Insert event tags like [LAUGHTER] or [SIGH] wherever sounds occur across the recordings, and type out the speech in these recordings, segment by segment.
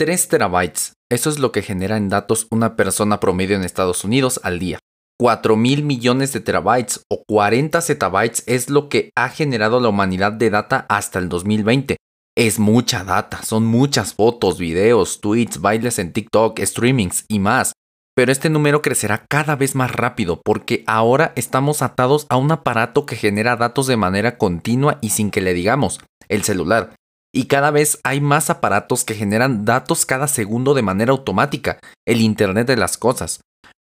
3 terabytes. Eso es lo que genera en datos una persona promedio en Estados Unidos al día. 4 mil millones de terabytes o 40 zettabytes es lo que ha generado la humanidad de data hasta el 2020. Es mucha data, son muchas fotos, videos, tweets, bailes en TikTok, streamings y más. Pero este número crecerá cada vez más rápido porque ahora estamos atados a un aparato que genera datos de manera continua y sin que le digamos, el celular. Y cada vez hay más aparatos que generan datos cada segundo de manera automática, el Internet de las Cosas.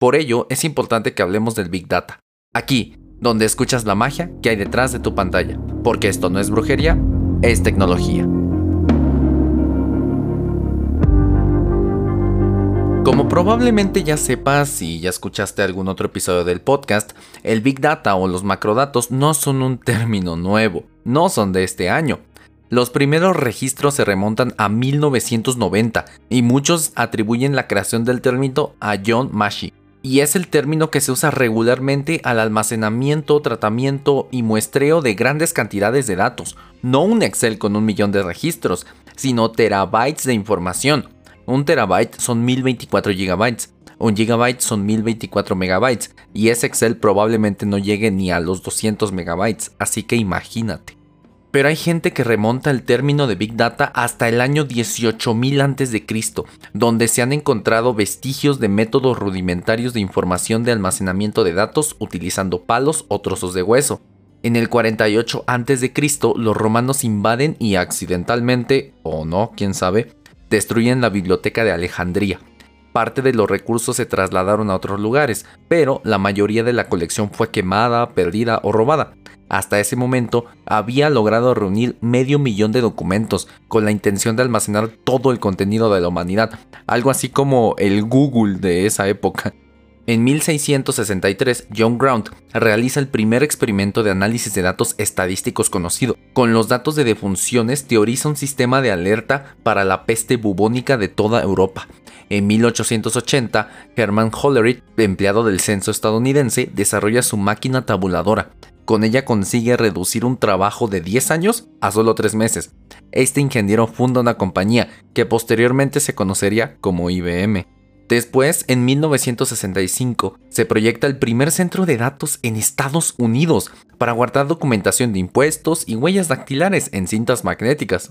Por ello, es importante que hablemos del Big Data. Aquí, donde escuchas la magia que hay detrás de tu pantalla. Porque esto no es brujería, es tecnología. Como probablemente ya sepas si ya escuchaste algún otro episodio del podcast, el Big Data o los macrodatos no son un término nuevo, no son de este año. Los primeros registros se remontan a 1990 y muchos atribuyen la creación del término a John Massey, y es el término que se usa regularmente al almacenamiento, tratamiento y muestreo de grandes cantidades de datos, no un Excel con un millón de registros, sino terabytes de información. Un terabyte son 1024 gigabytes, un gigabyte son 1024 megabytes, y ese Excel probablemente no llegue ni a los 200 megabytes, así que imagínate. Pero hay gente que remonta el término de Big Data hasta el año 18.000 a.C., donde se han encontrado vestigios de métodos rudimentarios de información de almacenamiento de datos utilizando palos o trozos de hueso. En el 48 a.C., los romanos invaden y accidentalmente, o no, quién sabe, destruyen la biblioteca de Alejandría. Parte de los recursos se trasladaron a otros lugares, pero la mayoría de la colección fue quemada, perdida o robada. Hasta ese momento había logrado reunir medio millón de documentos con la intención de almacenar todo el contenido de la humanidad, algo así como el Google de esa época. En 1663, John Grant realiza el primer experimento de análisis de datos estadísticos conocido. Con los datos de defunciones teoriza un sistema de alerta para la peste bubónica de toda Europa. En 1880, Herman Hollerith, empleado del censo estadounidense, desarrolla su máquina tabuladora. Con ella consigue reducir un trabajo de 10 años a solo 3 meses. Este ingeniero funda una compañía que posteriormente se conocería como IBM. Después, en 1965, se proyecta el primer centro de datos en Estados Unidos para guardar documentación de impuestos y huellas dactilares en cintas magnéticas.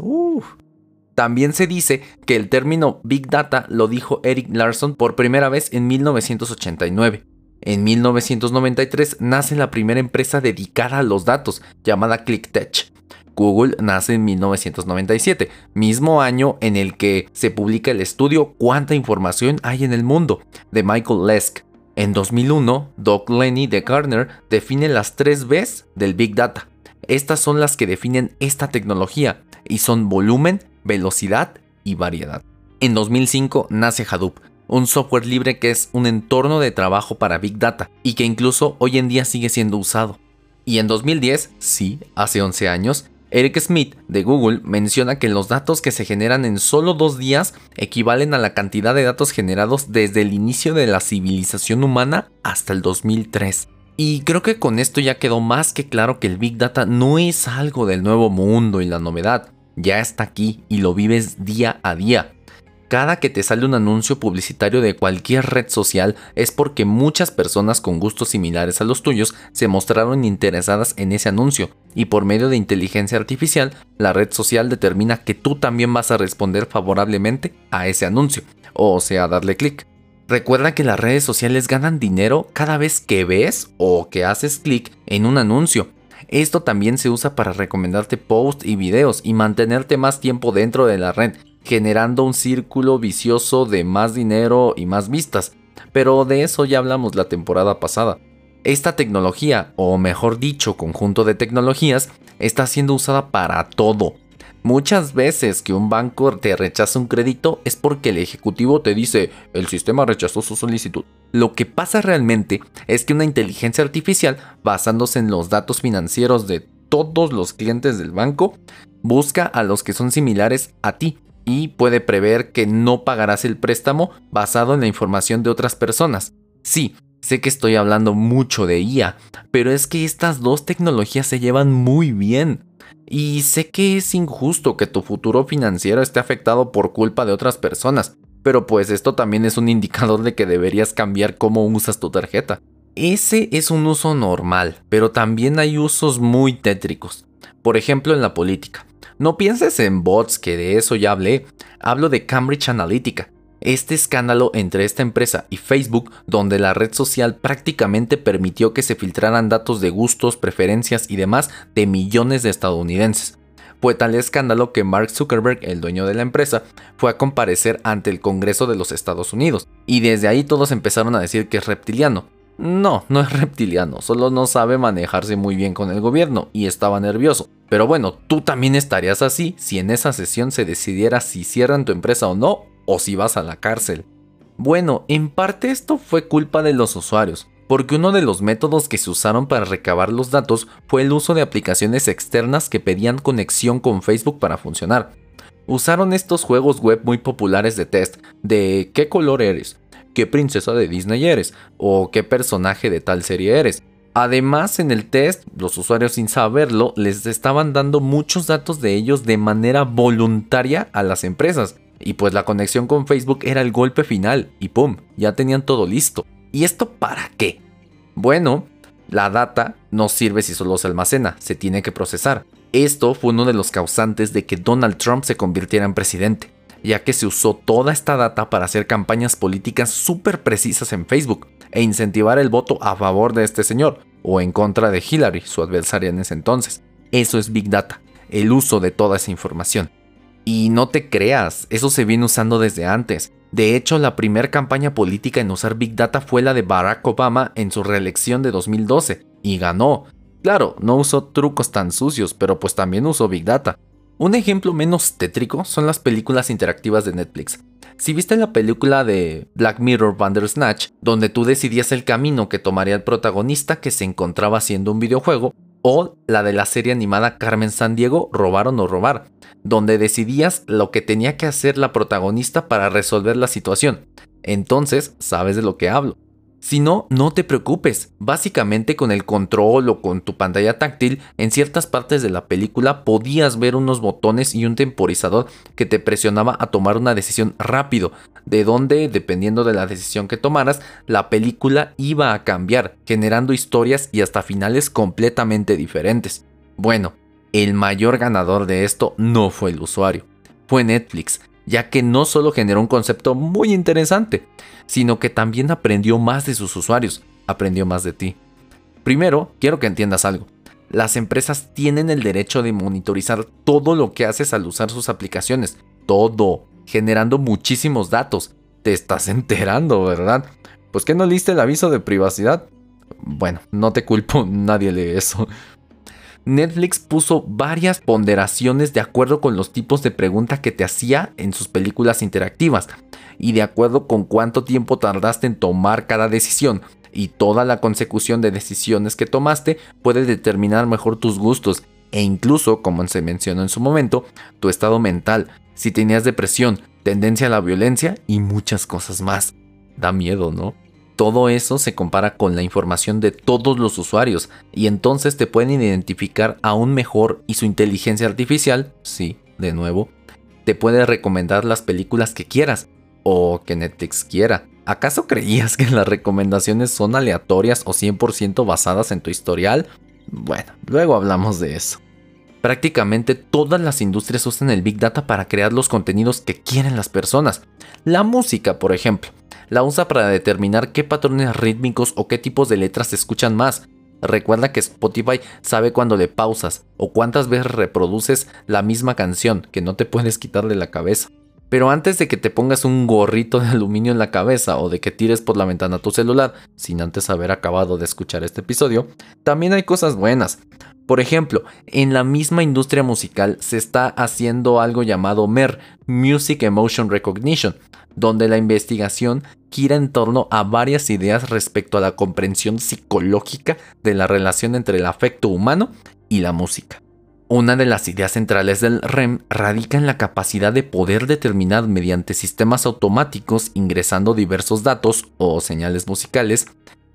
También se dice que el término Big Data lo dijo Eric Larson por primera vez en 1989. En 1993 nace la primera empresa dedicada a los datos, llamada ClickTech. Google nace en 1997, mismo año en el que se publica el estudio Cuánta información hay en el mundo, de Michael Lesk. En 2001, Doug Lenny de Gartner define las tres Bs del Big Data. Estas son las que definen esta tecnología y son volumen, velocidad y variedad. En 2005 nace Hadoop, un software libre que es un entorno de trabajo para Big Data y que incluso hoy en día sigue siendo usado. Y en 2010, sí, hace 11 años, Eric Smith de Google menciona que los datos que se generan en solo dos días equivalen a la cantidad de datos generados desde el inicio de la civilización humana hasta el 2003. Y creo que con esto ya quedó más que claro que el Big Data no es algo del nuevo mundo y la novedad, ya está aquí y lo vives día a día. Cada que te sale un anuncio publicitario de cualquier red social es porque muchas personas con gustos similares a los tuyos se mostraron interesadas en ese anuncio y por medio de inteligencia artificial la red social determina que tú también vas a responder favorablemente a ese anuncio, o sea, darle clic. Recuerda que las redes sociales ganan dinero cada vez que ves o que haces clic en un anuncio. Esto también se usa para recomendarte posts y videos y mantenerte más tiempo dentro de la red generando un círculo vicioso de más dinero y más vistas. Pero de eso ya hablamos la temporada pasada. Esta tecnología, o mejor dicho, conjunto de tecnologías, está siendo usada para todo. Muchas veces que un banco te rechaza un crédito es porque el ejecutivo te dice el sistema rechazó su solicitud. Lo que pasa realmente es que una inteligencia artificial, basándose en los datos financieros de todos los clientes del banco, busca a los que son similares a ti y puede prever que no pagarás el préstamo basado en la información de otras personas. Sí, sé que estoy hablando mucho de IA, pero es que estas dos tecnologías se llevan muy bien. Y sé que es injusto que tu futuro financiero esté afectado por culpa de otras personas, pero pues esto también es un indicador de que deberías cambiar cómo usas tu tarjeta. Ese es un uso normal, pero también hay usos muy tétricos. Por ejemplo, en la política. No pienses en bots, que de eso ya hablé. Hablo de Cambridge Analytica, este escándalo entre esta empresa y Facebook, donde la red social prácticamente permitió que se filtraran datos de gustos, preferencias y demás de millones de estadounidenses. Fue tal escándalo que Mark Zuckerberg, el dueño de la empresa, fue a comparecer ante el Congreso de los Estados Unidos, y desde ahí todos empezaron a decir que es reptiliano. No, no es reptiliano, solo no sabe manejarse muy bien con el gobierno y estaba nervioso. Pero bueno, tú también estarías así si en esa sesión se decidiera si cierran tu empresa o no, o si vas a la cárcel. Bueno, en parte esto fue culpa de los usuarios, porque uno de los métodos que se usaron para recabar los datos fue el uso de aplicaciones externas que pedían conexión con Facebook para funcionar. Usaron estos juegos web muy populares de test de qué color eres, qué princesa de Disney eres o qué personaje de tal serie eres. Además, en el test, los usuarios sin saberlo les estaban dando muchos datos de ellos de manera voluntaria a las empresas. Y pues la conexión con Facebook era el golpe final y ¡pum! Ya tenían todo listo. ¿Y esto para qué? Bueno, la data no sirve si solo se almacena, se tiene que procesar. Esto fue uno de los causantes de que Donald Trump se convirtiera en presidente, ya que se usó toda esta data para hacer campañas políticas súper precisas en Facebook e incentivar el voto a favor de este señor o en contra de Hillary, su adversaria en ese entonces. Eso es Big Data, el uso de toda esa información. Y no te creas, eso se viene usando desde antes. De hecho, la primera campaña política en usar Big Data fue la de Barack Obama en su reelección de 2012, y ganó. Claro, no usó trucos tan sucios, pero pues también usó Big Data. Un ejemplo menos tétrico son las películas interactivas de Netflix. Si viste la película de Black Mirror Bandersnatch, donde tú decidías el camino que tomaría el protagonista que se encontraba haciendo un videojuego, o la de la serie animada Carmen San Diego, Robar o no robar, donde decidías lo que tenía que hacer la protagonista para resolver la situación. Entonces, sabes de lo que hablo. Si no, no te preocupes. Básicamente con el control o con tu pantalla táctil, en ciertas partes de la película podías ver unos botones y un temporizador que te presionaba a tomar una decisión rápido, de donde, dependiendo de la decisión que tomaras, la película iba a cambiar, generando historias y hasta finales completamente diferentes. Bueno, el mayor ganador de esto no fue el usuario, fue Netflix, ya que no solo generó un concepto muy interesante, sino que también aprendió más de sus usuarios, aprendió más de ti. Primero, quiero que entiendas algo. Las empresas tienen el derecho de monitorizar todo lo que haces al usar sus aplicaciones, todo, generando muchísimos datos. Te estás [LAUGHS] enterando, ¿verdad? Pues que no leíste el aviso de privacidad. Bueno, no te culpo, [LAUGHS] nadie lee eso. Netflix puso varias ponderaciones de acuerdo con los tipos de pregunta que te hacía en sus películas interactivas y de acuerdo con cuánto tiempo tardaste en tomar cada decisión y toda la consecución de decisiones que tomaste puede determinar mejor tus gustos e incluso, como se mencionó en su momento, tu estado mental, si tenías depresión, tendencia a la violencia y muchas cosas más. Da miedo, ¿no? Todo eso se compara con la información de todos los usuarios y entonces te pueden identificar aún mejor y su inteligencia artificial, sí, de nuevo, te puede recomendar las películas que quieras o que Netflix quiera. ¿Acaso creías que las recomendaciones son aleatorias o 100% basadas en tu historial? Bueno, luego hablamos de eso. Prácticamente todas las industrias usan el Big Data para crear los contenidos que quieren las personas. La música, por ejemplo la usa para determinar qué patrones rítmicos o qué tipos de letras se escuchan más. Recuerda que Spotify sabe cuando le pausas o cuántas veces reproduces la misma canción que no te puedes quitar de la cabeza. Pero antes de que te pongas un gorrito de aluminio en la cabeza o de que tires por la ventana tu celular, sin antes haber acabado de escuchar este episodio, también hay cosas buenas. Por ejemplo, en la misma industria musical se está haciendo algo llamado MER, Music Emotion Recognition, donde la investigación gira en torno a varias ideas respecto a la comprensión psicológica de la relación entre el afecto humano y la música. Una de las ideas centrales del REM radica en la capacidad de poder determinar mediante sistemas automáticos ingresando diversos datos o señales musicales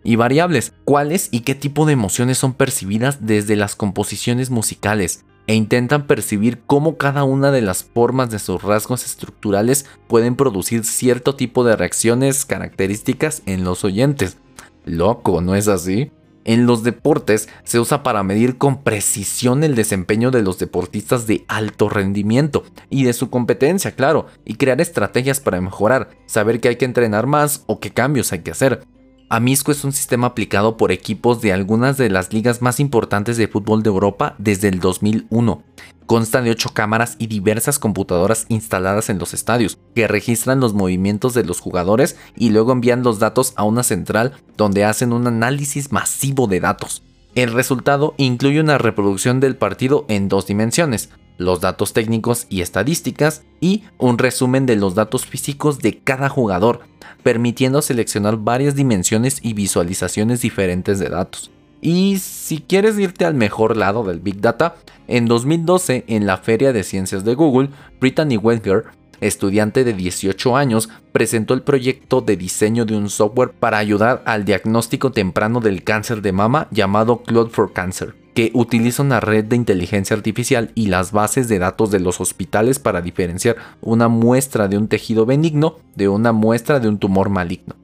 y variables cuáles y qué tipo de emociones son percibidas desde las composiciones musicales, e intentan percibir cómo cada una de las formas de sus rasgos estructurales pueden producir cierto tipo de reacciones características en los oyentes. Loco, ¿no es así? En los deportes se usa para medir con precisión el desempeño de los deportistas de alto rendimiento y de su competencia, claro, y crear estrategias para mejorar, saber que hay que entrenar más o qué cambios hay que hacer. Amisco es un sistema aplicado por equipos de algunas de las ligas más importantes de fútbol de Europa desde el 2001. Consta de 8 cámaras y diversas computadoras instaladas en los estadios, que registran los movimientos de los jugadores y luego envían los datos a una central donde hacen un análisis masivo de datos. El resultado incluye una reproducción del partido en dos dimensiones, los datos técnicos y estadísticas y un resumen de los datos físicos de cada jugador, permitiendo seleccionar varias dimensiones y visualizaciones diferentes de datos. Y si quieres irte al mejor lado del Big Data, en 2012 en la Feria de Ciencias de Google, Brittany Wenger, estudiante de 18 años, presentó el proyecto de diseño de un software para ayudar al diagnóstico temprano del cáncer de mama llamado Cloud for Cancer que utiliza una red de inteligencia artificial y las bases de datos de los hospitales para diferenciar una muestra de un tejido benigno de una muestra de un tumor maligno.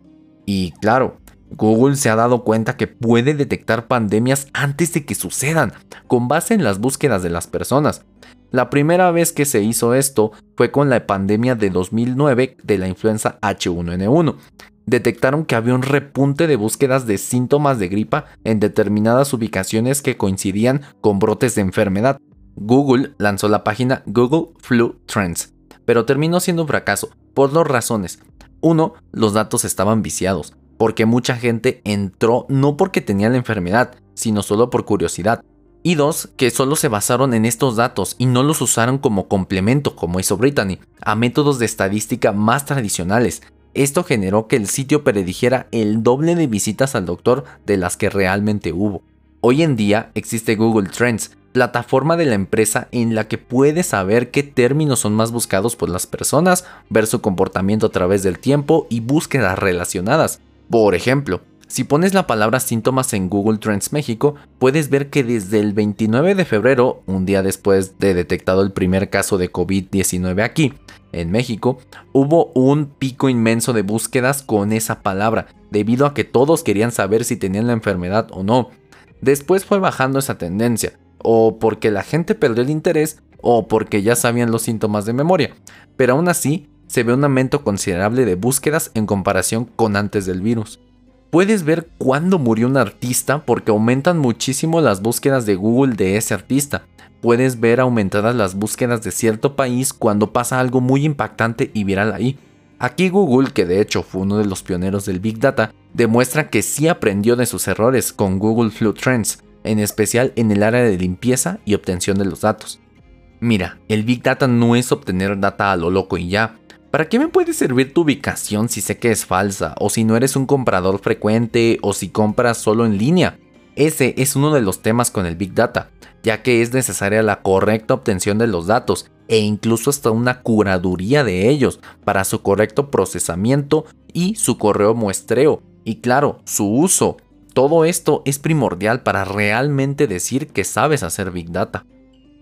Y claro, Google se ha dado cuenta que puede detectar pandemias antes de que sucedan, con base en las búsquedas de las personas. La primera vez que se hizo esto fue con la pandemia de 2009 de la influenza H1N1, detectaron que había un repunte de búsquedas de síntomas de gripa en determinadas ubicaciones que coincidían con brotes de enfermedad. Google lanzó la página Google Flu Trends, pero terminó siendo un fracaso por dos razones. Uno, los datos estaban viciados, porque mucha gente entró no porque tenía la enfermedad, sino solo por curiosidad. Y dos, que solo se basaron en estos datos y no los usaron como complemento, como hizo Brittany, a métodos de estadística más tradicionales, esto generó que el sitio predijera el doble de visitas al doctor de las que realmente hubo. Hoy en día existe Google Trends, plataforma de la empresa en la que puedes saber qué términos son más buscados por las personas, ver su comportamiento a través del tiempo y búsquedas relacionadas. Por ejemplo, si pones la palabra síntomas en Google Trends México, puedes ver que desde el 29 de febrero, un día después de detectado el primer caso de COVID-19 aquí, en México, hubo un pico inmenso de búsquedas con esa palabra, debido a que todos querían saber si tenían la enfermedad o no. Después fue bajando esa tendencia, o porque la gente perdió el interés, o porque ya sabían los síntomas de memoria, pero aún así se ve un aumento considerable de búsquedas en comparación con antes del virus. Puedes ver cuándo murió un artista porque aumentan muchísimo las búsquedas de Google de ese artista. Puedes ver aumentadas las búsquedas de cierto país cuando pasa algo muy impactante y viral ahí. Aquí Google, que de hecho fue uno de los pioneros del Big Data, demuestra que sí aprendió de sus errores con Google Flu Trends, en especial en el área de limpieza y obtención de los datos. Mira, el Big Data no es obtener data a lo loco y ya, ¿Para qué me puede servir tu ubicación si sé que es falsa? O si no eres un comprador frecuente o si compras solo en línea. Ese es uno de los temas con el Big Data, ya que es necesaria la correcta obtención de los datos e incluso hasta una curaduría de ellos para su correcto procesamiento y su correo muestreo. Y claro, su uso. Todo esto es primordial para realmente decir que sabes hacer Big Data.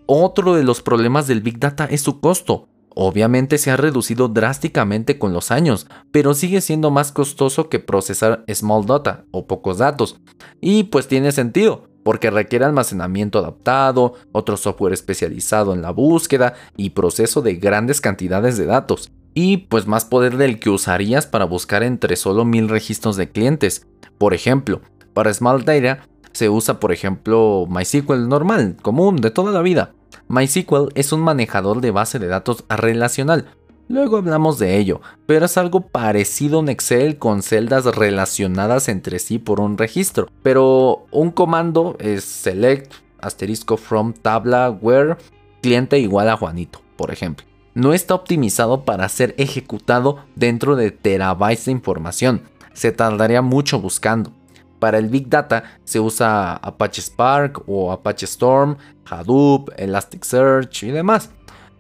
Otro de los problemas del Big Data es su costo. Obviamente se ha reducido drásticamente con los años, pero sigue siendo más costoso que procesar small data o pocos datos. Y pues tiene sentido, porque requiere almacenamiento adaptado, otro software especializado en la búsqueda y proceso de grandes cantidades de datos. Y pues más poder del que usarías para buscar entre solo mil registros de clientes. Por ejemplo, para Small Data se usa por ejemplo MySQL normal, común, de toda la vida. MySQL es un manejador de base de datos relacional. Luego hablamos de ello, pero es algo parecido a un Excel con celdas relacionadas entre sí por un registro. Pero un comando es select asterisco from tabla where cliente igual a Juanito, por ejemplo. No está optimizado para ser ejecutado dentro de terabytes de información. Se tardaría mucho buscando. Para el Big Data se usa Apache Spark o Apache Storm, Hadoop, Elasticsearch y demás.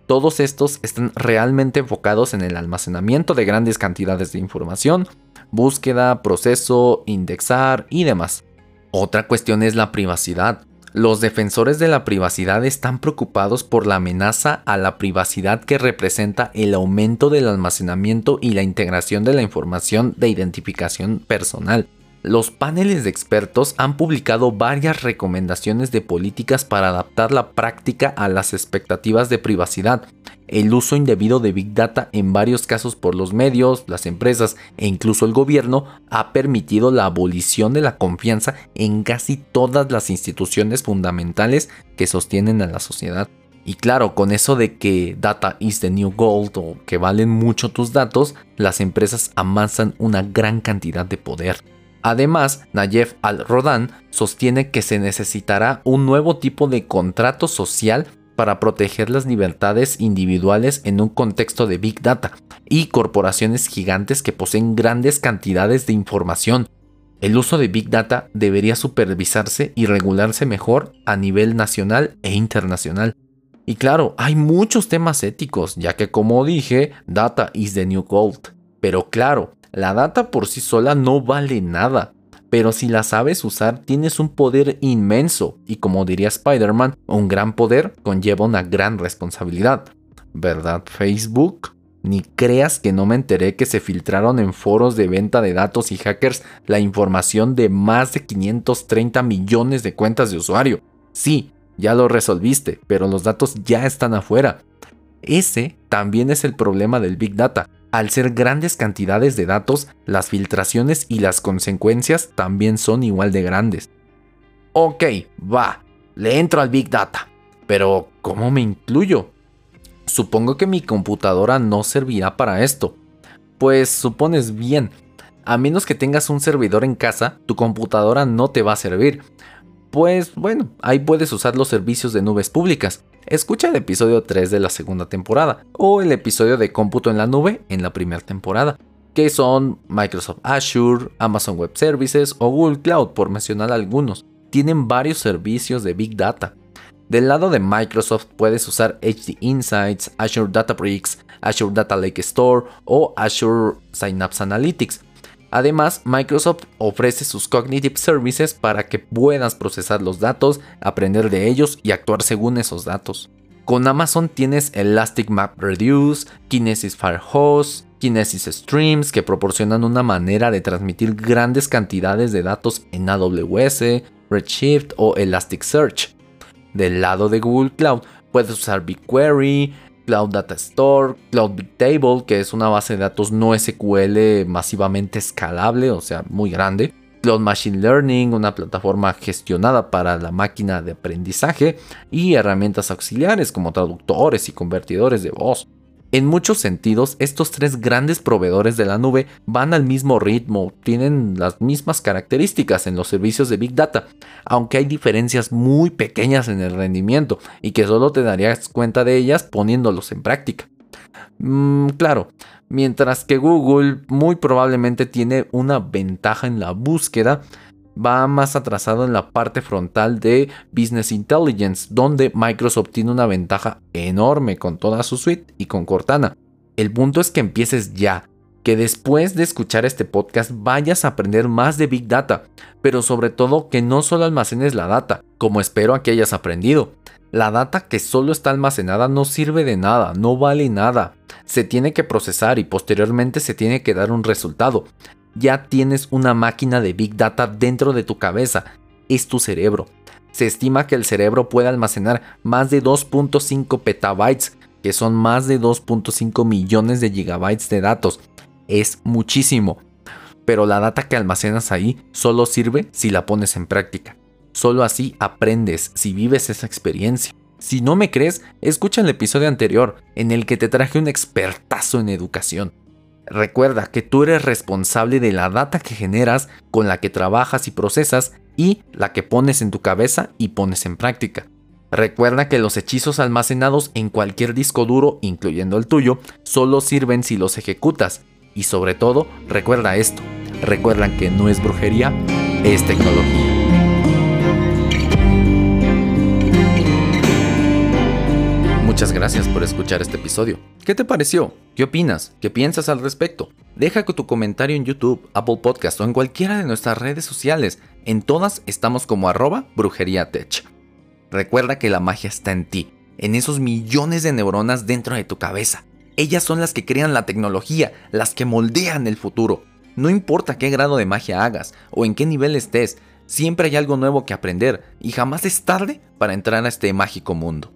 Todos estos están realmente enfocados en el almacenamiento de grandes cantidades de información, búsqueda, proceso, indexar y demás. Otra cuestión es la privacidad. Los defensores de la privacidad están preocupados por la amenaza a la privacidad que representa el aumento del almacenamiento y la integración de la información de identificación personal. Los paneles de expertos han publicado varias recomendaciones de políticas para adaptar la práctica a las expectativas de privacidad, el uso indebido de Big Data en varios casos por los medios, las empresas e incluso el gobierno ha permitido la abolición de la confianza en casi todas las instituciones fundamentales que sostienen a la sociedad. Y claro, con eso de que data is the new gold o que valen mucho tus datos, las empresas amasan una gran cantidad de poder. Además, Nayef Al-Rodan sostiene que se necesitará un nuevo tipo de contrato social para proteger las libertades individuales en un contexto de Big Data y corporaciones gigantes que poseen grandes cantidades de información. El uso de Big Data debería supervisarse y regularse mejor a nivel nacional e internacional. Y claro, hay muchos temas éticos, ya que como dije, data is the new gold. Pero claro, la data por sí sola no vale nada pero si la sabes usar tienes un poder inmenso y como diría Spider-Man, un gran poder conlleva una gran responsabilidad. ¿Verdad Facebook? Ni creas que no me enteré que se filtraron en foros de venta de datos y hackers la información de más de 530 millones de cuentas de usuario. Sí, ya lo resolviste, pero los datos ya están afuera. Ese también es el problema del Big Data. Al ser grandes cantidades de datos, las filtraciones y las consecuencias también son igual de grandes. Ok, va, le entro al Big Data. Pero, ¿cómo me incluyo? Supongo que mi computadora no servirá para esto. Pues supones bien, a menos que tengas un servidor en casa, tu computadora no te va a servir. Pues bueno, ahí puedes usar los servicios de nubes públicas. Escucha el episodio 3 de la segunda temporada o el episodio de cómputo en la nube en la primera temporada, que son Microsoft Azure, Amazon Web Services o Google Cloud, por mencionar algunos. Tienen varios servicios de Big Data. Del lado de Microsoft puedes usar HD Insights, Azure Databricks, Azure Data Lake Store o Azure Synapse Analytics. Además, Microsoft ofrece sus Cognitive Services para que puedas procesar los datos, aprender de ellos y actuar según esos datos. Con Amazon tienes Elastic Map Reduce, Kinesis Firehose, Kinesis Streams que proporcionan una manera de transmitir grandes cantidades de datos en AWS, Redshift o Elasticsearch. Del lado de Google Cloud puedes usar BigQuery, Cloud Data Store, Cloud Big Table, que es una base de datos no SQL masivamente escalable, o sea, muy grande. Cloud Machine Learning, una plataforma gestionada para la máquina de aprendizaje y herramientas auxiliares como traductores y convertidores de voz. En muchos sentidos, estos tres grandes proveedores de la nube van al mismo ritmo, tienen las mismas características en los servicios de Big Data, aunque hay diferencias muy pequeñas en el rendimiento y que solo te darías cuenta de ellas poniéndolos en práctica. Mm, claro, mientras que Google muy probablemente tiene una ventaja en la búsqueda, va más atrasado en la parte frontal de Business Intelligence, donde Microsoft tiene una ventaja enorme con toda su suite y con Cortana. El punto es que empieces ya, que después de escuchar este podcast vayas a aprender más de Big Data, pero sobre todo que no solo almacenes la data, como espero que hayas aprendido. La data que solo está almacenada no sirve de nada, no vale nada. Se tiene que procesar y posteriormente se tiene que dar un resultado ya tienes una máquina de Big Data dentro de tu cabeza. Es tu cerebro. Se estima que el cerebro puede almacenar más de 2.5 petabytes, que son más de 2.5 millones de gigabytes de datos. Es muchísimo. Pero la data que almacenas ahí solo sirve si la pones en práctica. Solo así aprendes si vives esa experiencia. Si no me crees, escucha el episodio anterior en el que te traje un expertazo en educación. Recuerda que tú eres responsable de la data que generas, con la que trabajas y procesas y la que pones en tu cabeza y pones en práctica. Recuerda que los hechizos almacenados en cualquier disco duro, incluyendo el tuyo, solo sirven si los ejecutas. Y sobre todo, recuerda esto. Recuerda que no es brujería, es tecnología. Muchas gracias por escuchar este episodio. ¿Qué te pareció? ¿Qué opinas? ¿Qué piensas al respecto? Deja tu comentario en YouTube, Apple Podcast o en cualquiera de nuestras redes sociales. En todas estamos como arroba brujería tech. Recuerda que la magia está en ti, en esos millones de neuronas dentro de tu cabeza. Ellas son las que crean la tecnología, las que moldean el futuro. No importa qué grado de magia hagas o en qué nivel estés, siempre hay algo nuevo que aprender y jamás es tarde para entrar a este mágico mundo.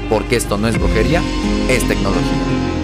Porque esto no es brujería, es tecnología.